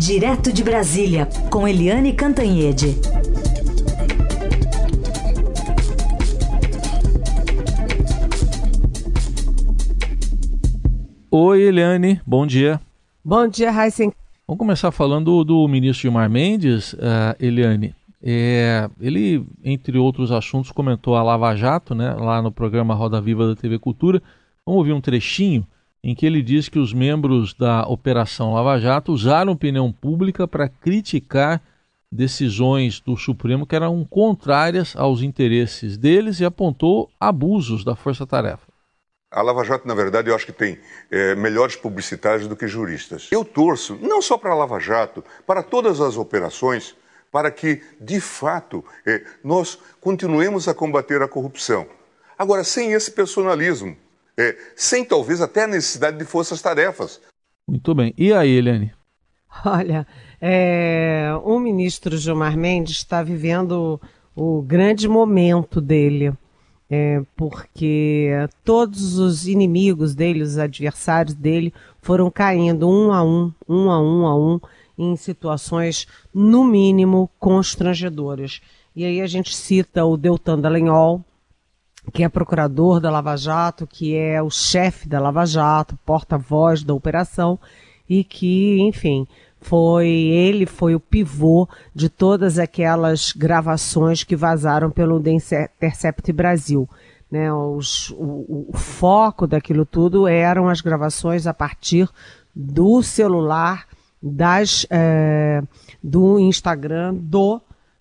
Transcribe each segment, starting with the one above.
Direto de Brasília, com Eliane Cantanhede. Oi, Eliane, bom dia. Bom dia, Heisen. Vamos começar falando do ministro Gilmar Mendes, uh, Eliane. É, ele, entre outros assuntos, comentou a Lava Jato, né, lá no programa Roda Viva da TV Cultura. Vamos ouvir um trechinho em que ele diz que os membros da Operação Lava Jato usaram opinião pública para criticar decisões do Supremo que eram contrárias aos interesses deles e apontou abusos da força-tarefa. A Lava Jato, na verdade, eu acho que tem é, melhores publicitários do que juristas. Eu torço, não só para a Lava Jato, para todas as operações, para que, de fato, é, nós continuemos a combater a corrupção. Agora, sem esse personalismo, é, sem talvez até a necessidade de forças-tarefas. Muito bem. E aí, Eliane? Olha, é, o ministro Gilmar Mendes está vivendo o grande momento dele, é, porque todos os inimigos dele, os adversários dele, foram caindo um a um, um a um a um, em situações, no mínimo, constrangedoras. E aí a gente cita o Deltan Dallagnol, que é procurador da Lava Jato, que é o chefe da Lava Jato, porta-voz da operação e que, enfim, foi ele foi o pivô de todas aquelas gravações que vazaram pelo The Intercept Brasil. Né, os, o, o, foco daquilo tudo eram as gravações a partir do celular, das, é, do Instagram, do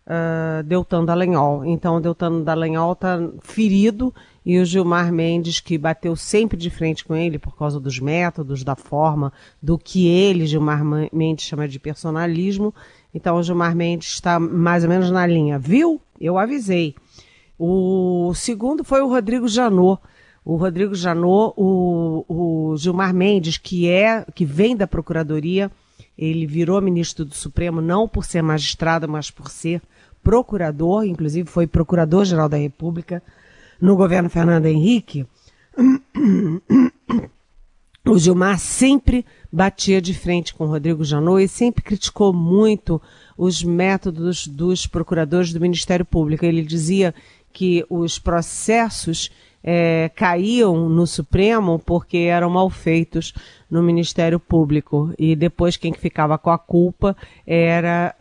uh, Deltan Dallagnol. Então, Deltan Dallagnol está ferido e o Gilmar Mendes, que bateu sempre de frente com ele por causa dos métodos, da forma, do que ele, Gilmar Mendes, chama de personalismo. Então, o Gilmar Mendes está mais ou menos na linha. Viu? Eu avisei. O segundo foi o Rodrigo Janot. O Rodrigo Janot, o, o Gilmar Mendes, que é que vem da Procuradoria, ele virou ministro do Supremo não por ser magistrado, mas por ser procurador, inclusive foi procurador-geral da República no governo Fernando Henrique, o Gilmar sempre batia de frente com o Rodrigo Janot e sempre criticou muito os métodos dos procuradores do Ministério Público. Ele dizia que os processos é, caíam no Supremo porque eram mal feitos no Ministério Público e depois quem ficava com a culpa era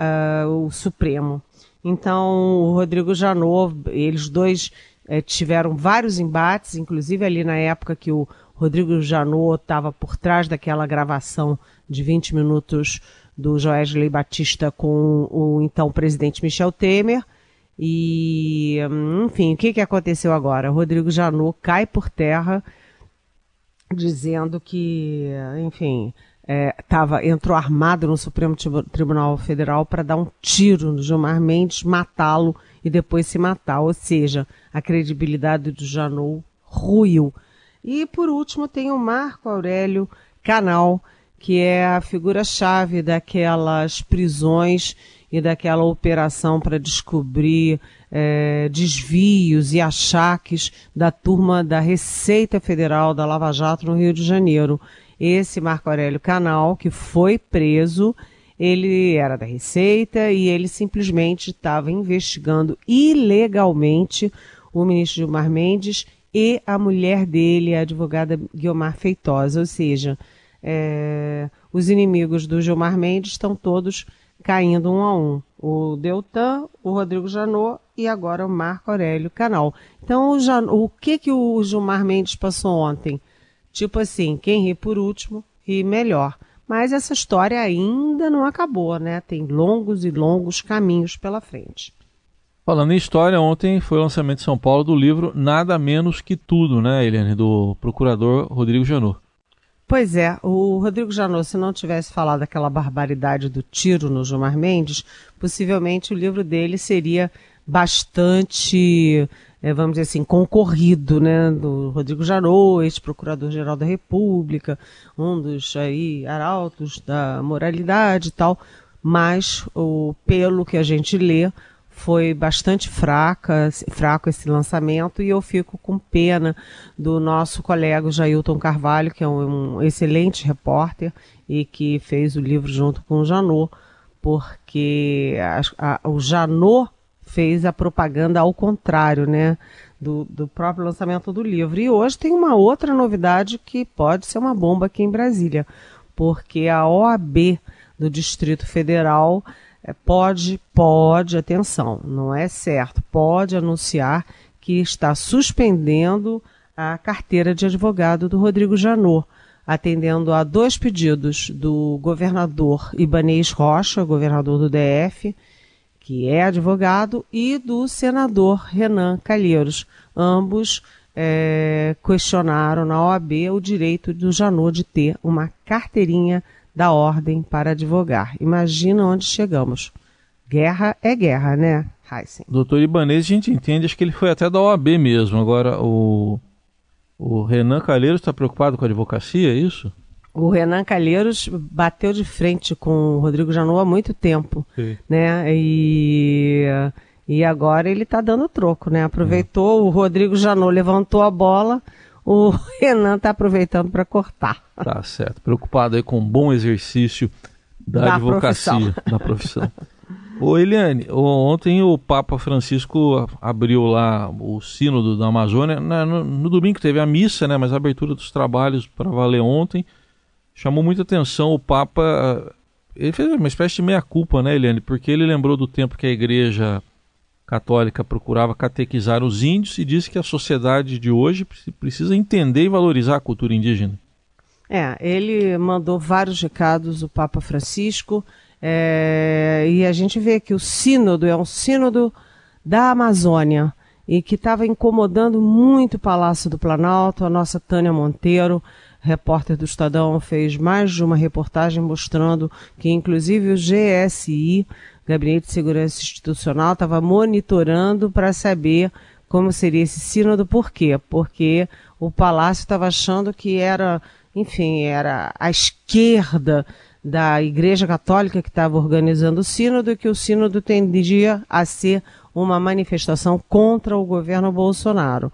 uh, o Supremo. Então, o Rodrigo Janot, eles dois é, tiveram vários embates, inclusive ali na época que o Rodrigo Janot estava por trás daquela gravação de 20 minutos do Joesley Batista com o então presidente Michel Temer. E, enfim, o que, que aconteceu agora? O Rodrigo Janot cai por terra dizendo que, enfim, é, tava, entrou armado no Supremo Tribunal Federal para dar um tiro no Gilmar Mendes, matá-lo e depois se matar. Ou seja, a credibilidade do Janot ruiu. E por último tem o Marco Aurélio Canal, que é a figura-chave daquelas prisões e daquela operação para descobrir é, desvios e achaques da turma da Receita Federal da Lava Jato no Rio de Janeiro esse Marco Aurélio Canal, que foi preso, ele era da Receita e ele simplesmente estava investigando ilegalmente o ministro Gilmar Mendes e a mulher dele, a advogada Guiomar Feitosa. Ou seja, é, os inimigos do Gilmar Mendes estão todos caindo um a um. O Deltan, o Rodrigo Janot e agora o Marco Aurélio Canal. Então, o, Jan... o que, que o Gilmar Mendes passou ontem? Tipo assim, quem ri por último, ri melhor. Mas essa história ainda não acabou, né? Tem longos e longos caminhos pela frente. Falando em história, ontem foi o lançamento em São Paulo do livro Nada Menos Que Tudo, né, Eliane? Do procurador Rodrigo Janot. Pois é, o Rodrigo Janot, se não tivesse falado aquela barbaridade do tiro no Gilmar Mendes, possivelmente o livro dele seria bastante é, vamos dizer assim, concorrido, né, do Rodrigo Jarou, ex-procurador-geral da República, um dos aí arautos da moralidade e tal, mas o pelo que a gente lê foi bastante fraca, fraco esse lançamento e eu fico com pena do nosso colega Jailton Carvalho, que é um, um excelente repórter e que fez o livro junto com o Janot, porque a, a, o Janot fez a propaganda ao contrário, né? Do, do próprio lançamento do livro. E hoje tem uma outra novidade que pode ser uma bomba aqui em Brasília, porque a OAB do Distrito Federal é, pode, pode, atenção, não é certo, pode anunciar que está suspendendo a carteira de advogado do Rodrigo Janot, atendendo a dois pedidos do governador Ibanês Rocha, governador do DF, que é advogado, e do senador Renan Calheiros. Ambos é, questionaram na OAB o direito do Janot de ter uma carteirinha da ordem para advogar. Imagina onde chegamos. Guerra é guerra, né, Heisen? Doutor Ibanez, a gente entende, acho que ele foi até da OAB mesmo. Agora, o, o Renan Calheiros está preocupado com a advocacia, é isso? O Renan Calheiros bateu de frente com o Rodrigo Janot há muito tempo, Sim. né? E, e agora ele está dando troco, né? Aproveitou, o Rodrigo Janot levantou a bola, o Renan está aproveitando para cortar. Tá certo. Preocupado aí com um bom exercício da, da advocacia, profissão. da profissão. Ô Eliane, ontem o Papa Francisco abriu lá o sínodo da Amazônia. No, no domingo teve a missa, né? Mas a abertura dos trabalhos para valer ontem chamou muita atenção. O Papa ele fez uma espécie de meia-culpa, né, Eliane? Porque ele lembrou do tempo que a igreja católica procurava catequizar os índios e disse que a sociedade de hoje precisa entender e valorizar a cultura indígena. É, ele mandou vários recados, o Papa Francisco, é, e a gente vê que o sínodo é um sínodo da Amazônia e que estava incomodando muito o Palácio do Planalto. A nossa Tânia Monteiro, repórter do Estadão, fez mais de uma reportagem mostrando que, inclusive, o GSI Gabinete de Segurança Institucional estava monitorando para saber como seria esse sínodo. Por quê? Porque o Palácio estava achando que era, enfim, era a esquerda da Igreja Católica que estava organizando o sínodo e que o sínodo tendia a ser uma manifestação contra o governo Bolsonaro.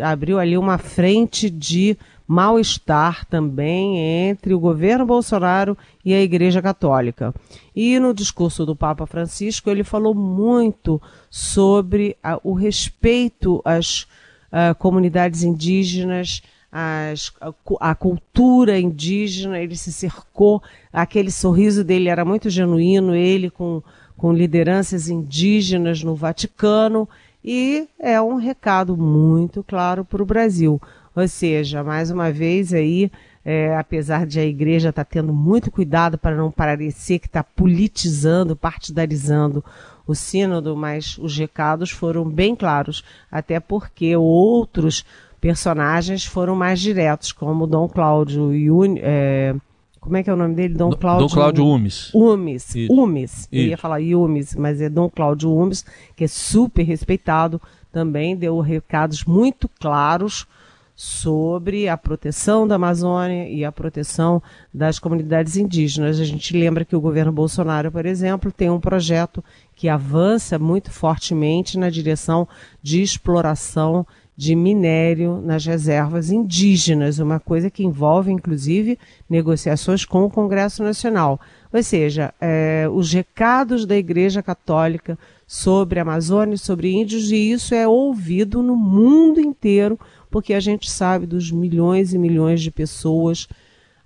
Abriu ali uma frente de mal-estar também entre o governo Bolsonaro e a Igreja Católica. E no discurso do Papa Francisco, ele falou muito sobre a, o respeito às a, comunidades indígenas, as, a, a, cultura indígena, ele se cercou, aquele sorriso dele era muito genuíno, ele com, com lideranças indígenas no Vaticano, e é um recado muito claro para o Brasil. Ou seja, mais uma vez aí, é, apesar de a igreja estar tá tendo muito cuidado para não parecer que está politizando, partidarizando o sínodo, mas os recados foram bem claros, até porque outros personagens foram mais diretos, como Dom Cláudio Yuni, é, como é que é o nome dele? Dom Cláudio, Dom Cláudio Umes. Umes. Isso. Umes. Eu ia falar Umes, mas é Dom Cláudio Umes, que é super respeitado, também deu recados muito claros sobre a proteção da Amazônia e a proteção das comunidades indígenas. A gente lembra que o governo Bolsonaro, por exemplo, tem um projeto que avança muito fortemente na direção de exploração de minério nas reservas indígenas, uma coisa que envolve, inclusive, negociações com o Congresso Nacional. Ou seja, é, os recados da Igreja Católica sobre a Amazônia, sobre índios, e isso é ouvido no mundo inteiro porque a gente sabe dos milhões e milhões de pessoas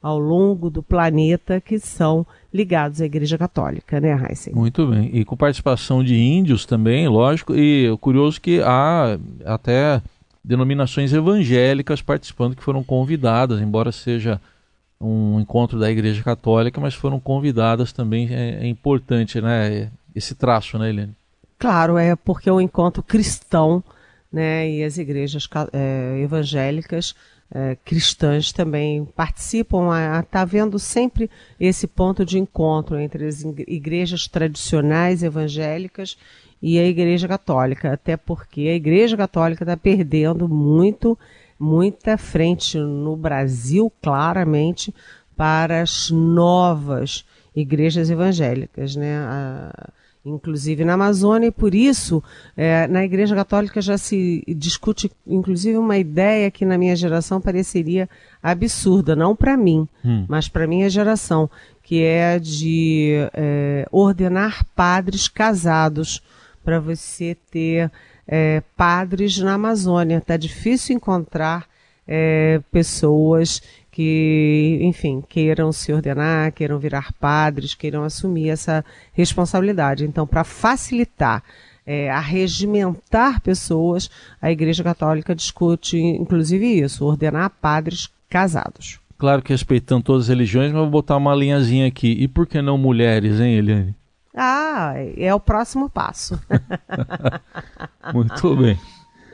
ao longo do planeta que são ligados à Igreja Católica, né, Heisen? Muito bem. E com participação de índios também, lógico, e curioso que há até denominações evangélicas participando que foram convidadas, embora seja um encontro da Igreja Católica, mas foram convidadas também. É, é importante, né? Esse traço, né, Helene? Claro, é porque é um encontro cristão né, e as igrejas é, evangélicas é, cristãs também participam. Está havendo sempre esse ponto de encontro entre as igrejas tradicionais evangélicas e a Igreja Católica, até porque a Igreja Católica está perdendo muito, muita frente no Brasil, claramente, para as novas igrejas evangélicas, né? A, inclusive na Amazônia, e por isso é, na Igreja Católica já se discute, inclusive, uma ideia que na minha geração pareceria absurda, não para mim, hum. mas para minha geração, que é de é, ordenar padres casados para você ter é, padres na Amazônia. Está difícil encontrar é, pessoas que, enfim, queiram se ordenar, queiram virar padres, queiram assumir essa responsabilidade. Então, para facilitar é, arregimentar pessoas, a Igreja Católica discute, inclusive, isso, ordenar padres casados. Claro que respeitando todas as religiões, mas vou botar uma linhazinha aqui. E por que não mulheres, hein, Eliane? Ah, é o próximo passo. Muito bem.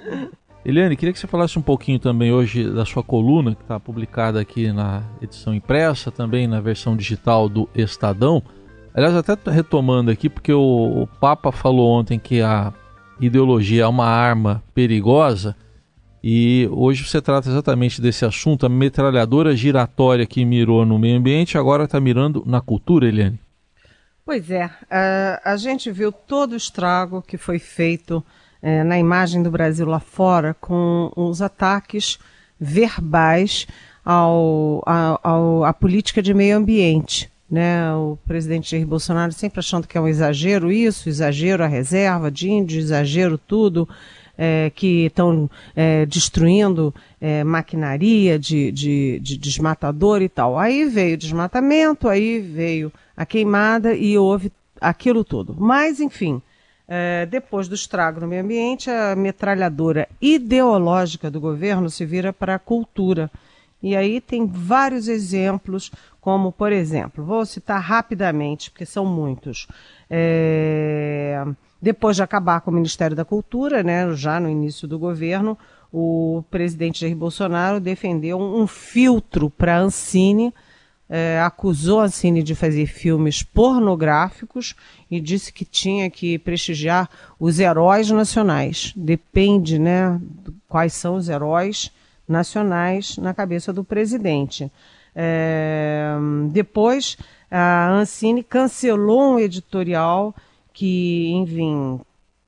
Eliane, queria que você falasse um pouquinho também hoje da sua coluna, que está publicada aqui na edição impressa, também na versão digital do Estadão. Aliás, até retomando aqui, porque o, o Papa falou ontem que a ideologia é uma arma perigosa, e hoje você trata exatamente desse assunto, a metralhadora giratória que mirou no meio ambiente, agora está mirando na cultura, Eliane. Pois é, a, a gente viu todo o estrago que foi feito é, na imagem do Brasil lá fora com os ataques verbais ao, ao, à política de meio ambiente. Né? O presidente Jair Bolsonaro sempre achando que é um exagero isso, exagero a reserva de índio, exagero tudo, é, que estão é, destruindo é, maquinaria de, de, de, desmatador e tal. Aí veio o desmatamento, aí veio a queimada e houve aquilo tudo. Mas, enfim, é, depois do estrago no meio ambiente, a metralhadora ideológica do governo se vira para a cultura. E aí tem vários exemplos, como, por exemplo, vou citar rapidamente, porque são muitos. É, depois de acabar com o Ministério da Cultura, né, já no início do governo, o presidente Jair Bolsonaro defendeu um filtro para a Ancine é, acusou a Cine de fazer filmes pornográficos e disse que tinha que prestigiar os heróis nacionais. Depende, né, quais são os heróis nacionais na cabeça do presidente. É, depois, a Ancine cancelou um editorial que, enfim,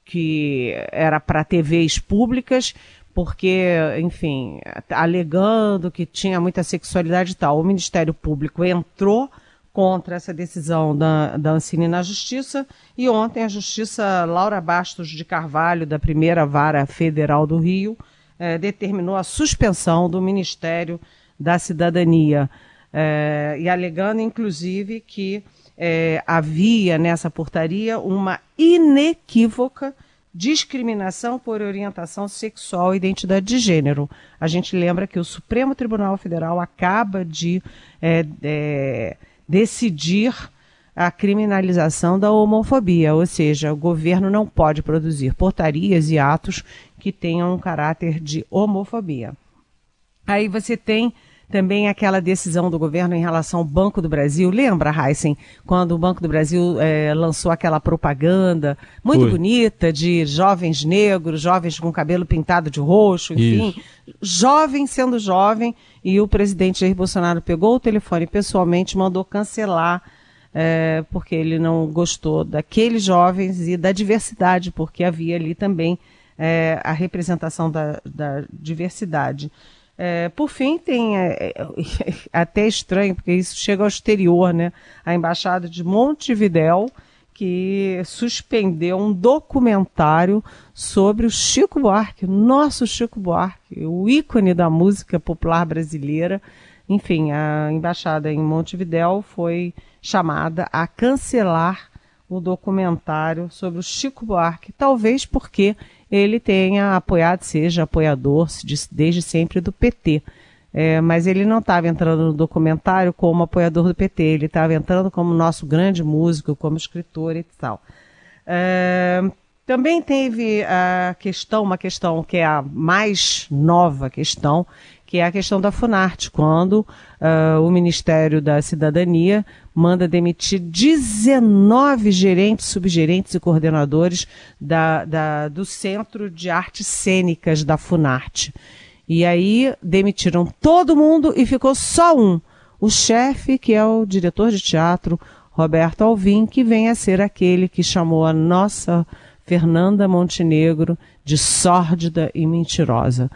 que era para TVs públicas porque, enfim, alegando que tinha muita sexualidade e tal. O Ministério Público entrou contra essa decisão da, da Ancine na Justiça e ontem a Justiça Laura Bastos de Carvalho, da primeira vara federal do Rio, eh, determinou a suspensão do Ministério da Cidadania eh, e alegando, inclusive, que eh, havia nessa portaria uma inequívoca discriminação por orientação sexual e identidade de gênero. A gente lembra que o Supremo Tribunal Federal acaba de é, é, decidir a criminalização da homofobia, ou seja, o governo não pode produzir portarias e atos que tenham um caráter de homofobia. Aí você tem também aquela decisão do governo em relação ao Banco do Brasil. Lembra, Heisen, quando o Banco do Brasil é, lançou aquela propaganda muito bonita de jovens negros, jovens com cabelo pintado de roxo, enfim, Isso. jovem sendo jovem, e o presidente Jair Bolsonaro pegou o telefone pessoalmente mandou cancelar. É, porque ele não gostou daqueles jovens e da diversidade, porque havia ali também é, a representação da, da diversidade. É, por fim, tem é, é até estranho, porque isso chega ao exterior, né? A embaixada de Montevidéu, que suspendeu um documentário sobre o Chico Buarque, nosso Chico Buarque, o ícone da música popular brasileira. Enfim, a embaixada em Montevidéu foi chamada a cancelar o documentário sobre o Chico Buarque, talvez porque ele tenha apoiado, seja apoiador desde sempre do PT. É, mas ele não estava entrando no documentário como apoiador do PT, ele estava entrando como nosso grande músico, como escritor e tal. É, também teve a questão, uma questão que é a mais nova questão, que é a questão da Funarte, quando uh, o Ministério da Cidadania manda demitir 19 gerentes, subgerentes e coordenadores da, da, do Centro de Artes Cênicas da Funarte. E aí demitiram todo mundo e ficou só um, o chefe, que é o diretor de teatro, Roberto Alvim, que vem a ser aquele que chamou a nossa Fernanda Montenegro de sórdida e mentirosa.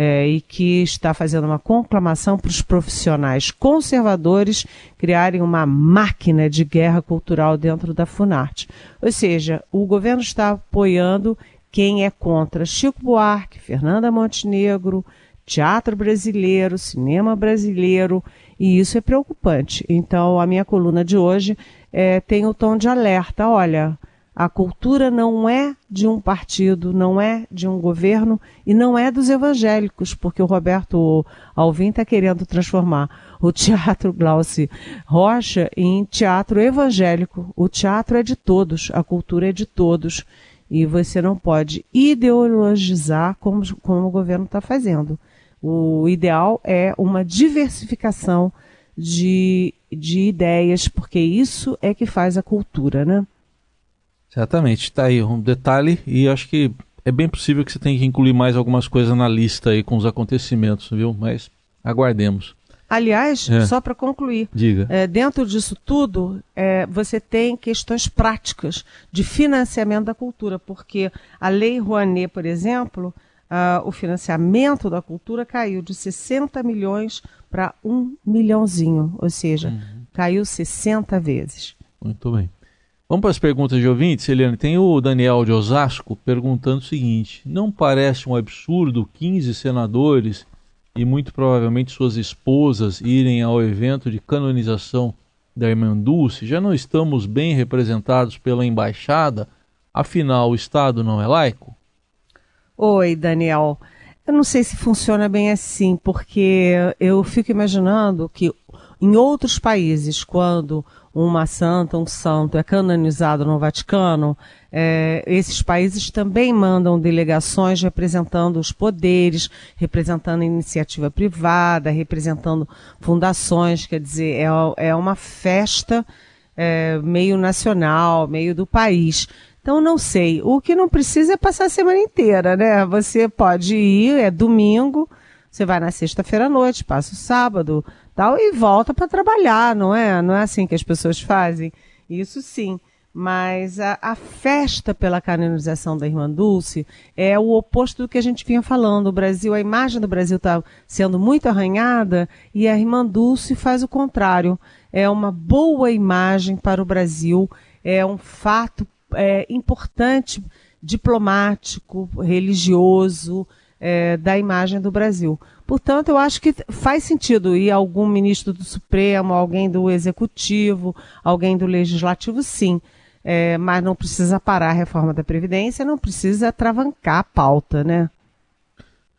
É, e que está fazendo uma conclamação para os profissionais conservadores criarem uma máquina de guerra cultural dentro da Funarte. Ou seja, o governo está apoiando quem é contra Chico Buarque, Fernanda Montenegro, teatro brasileiro, cinema brasileiro, e isso é preocupante. Então, a minha coluna de hoje é, tem o tom de alerta. Olha, a cultura não é de um partido, não é de um governo e não é dos evangélicos, porque o Roberto Alvim está querendo transformar o Teatro Glauci Rocha em teatro evangélico. O teatro é de todos, a cultura é de todos. E você não pode ideologizar como, como o governo está fazendo. O ideal é uma diversificação de, de ideias, porque isso é que faz a cultura, né? Exatamente, está aí um detalhe e acho que é bem possível que você tenha que incluir mais algumas coisas na lista aí com os acontecimentos, viu? Mas aguardemos. Aliás, é. só para concluir, Diga. É, dentro disso tudo, é, você tem questões práticas de financiamento da cultura, porque a Lei Rouanet, por exemplo, uh, o financiamento da cultura caiu de 60 milhões para um milhãozinho, ou seja, uhum. caiu 60 vezes. Muito bem. Vamos para as perguntas de ouvintes, Eliane. Tem o Daniel de Osasco perguntando o seguinte: Não parece um absurdo 15 senadores e muito provavelmente suas esposas irem ao evento de canonização da irmã Dulce? Já não estamos bem representados pela embaixada? Afinal, o Estado não é laico? Oi, Daniel. Eu não sei se funciona bem assim, porque eu fico imaginando que em outros países, quando uma santa, um santo é canonizado no Vaticano, é, esses países também mandam delegações representando os poderes, representando iniciativa privada, representando fundações, quer dizer, é, é uma festa é, meio nacional, meio do país. Então, não sei. O que não precisa é passar a semana inteira, né? Você pode ir, é domingo, você vai na sexta-feira à noite, passa o sábado, tal, e volta para trabalhar, não é? Não é assim que as pessoas fazem? Isso sim. Mas a, a, festa pela canonização da Irmã Dulce é o oposto do que a gente vinha falando. O Brasil, a imagem do Brasil está sendo muito arranhada e a Irmã Dulce faz o contrário. É uma boa imagem para o Brasil, é um fato é, importante, diplomático, religioso, é, da imagem do Brasil. Portanto, eu acho que faz sentido ir algum ministro do Supremo, alguém do Executivo, alguém do Legislativo, sim. É, mas não precisa parar a reforma da Previdência, não precisa travancar a pauta, né?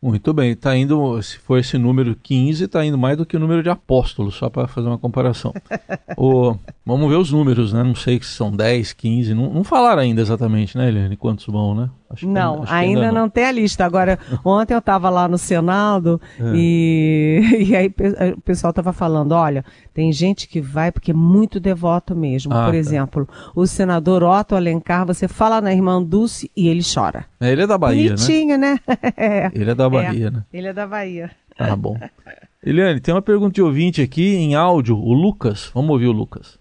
Muito bem, está indo, se for esse número 15, está indo mais do que o número de apóstolos, só para fazer uma comparação. o, vamos ver os números, né? Não sei se são 10, 15, não, não falaram ainda exatamente, né, Eliane, quantos vão, né? Acho não, que, ainda, ainda não. não. tem a lista. Agora, ontem eu estava lá no Senado é. e, e aí o pessoal estava falando, olha, tem gente que vai porque é muito devoto mesmo. Ah, Por tá. exemplo, o senador Otto Alencar, você fala na irmã Dulce e ele chora. É, ele é da Bahia, Bonitinho, né? né? Ele é da Bahia, é, né? Ele é da Bahia. Tá bom. Eliane, tem uma pergunta de ouvinte aqui em áudio, o Lucas. Vamos ouvir o Lucas.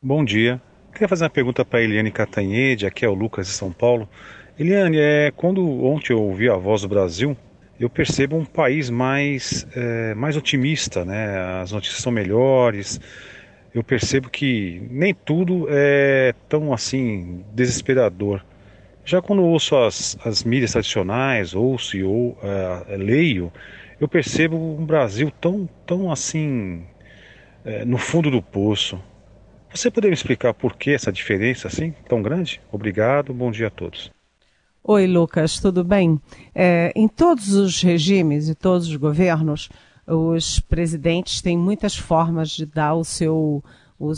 Bom dia. Queria fazer uma pergunta para Eliane Catanhede, aqui é o Lucas de São Paulo. Eliane, é, quando ontem eu ouvi a voz do Brasil, eu percebo um país mais, é, mais otimista, né? As notícias são melhores. Eu percebo que nem tudo é tão assim desesperador. Já quando ouço as, as mídias tradicionais, ouço e ou, uh, leio, eu percebo um Brasil tão, tão assim uh, no fundo do poço. Você poderia explicar por que essa diferença assim tão grande? Obrigado, bom dia a todos. Oi, Lucas, tudo bem? É, em todos os regimes e todos os governos, os presidentes têm muitas formas de dar o seu,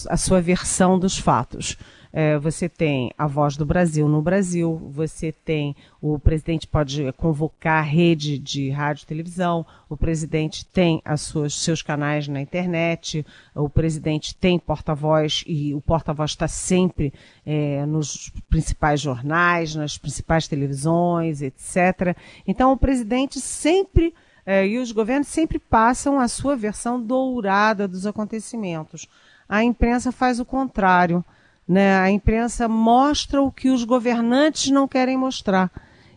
a sua versão dos fatos. É, você tem a voz do Brasil no Brasil, você tem o presidente pode convocar rede de rádio e televisão, o presidente tem as suas, seus canais na internet, o presidente tem porta-voz e o porta-voz está sempre é, nos principais jornais, nas principais televisões, etc. Então o presidente sempre é, e os governos sempre passam a sua versão dourada dos acontecimentos. a imprensa faz o contrário. Né? A imprensa mostra o que os governantes não querem mostrar.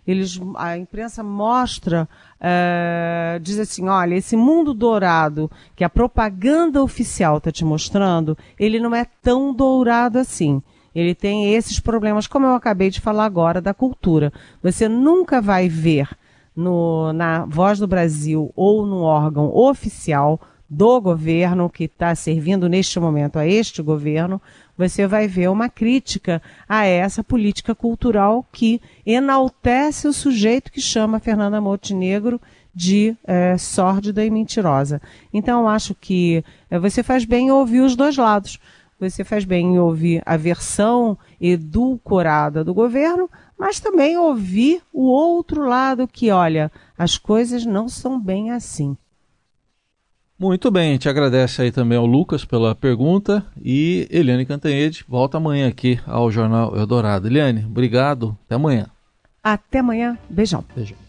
Eles, a imprensa mostra, uh, diz assim, olha, esse mundo dourado que a propaganda oficial está te mostrando, ele não é tão dourado assim. Ele tem esses problemas, como eu acabei de falar agora, da cultura. Você nunca vai ver no, na Voz do Brasil ou no órgão oficial do governo que está servindo neste momento a este governo, você vai ver uma crítica a essa política cultural que enaltece o sujeito que chama Fernanda Montenegro de é, sórdida e mentirosa. Então, acho que é, você faz bem em ouvir os dois lados. Você faz bem em ouvir a versão edulcorada do governo, mas também ouvir o outro lado que, olha, as coisas não são bem assim. Muito bem, a gente agradece aí também ao Lucas pela pergunta e Eliane Cantanhede volta amanhã aqui ao Jornal Eldorado. Eliane, obrigado, até amanhã. Até amanhã, beijão. Beijão.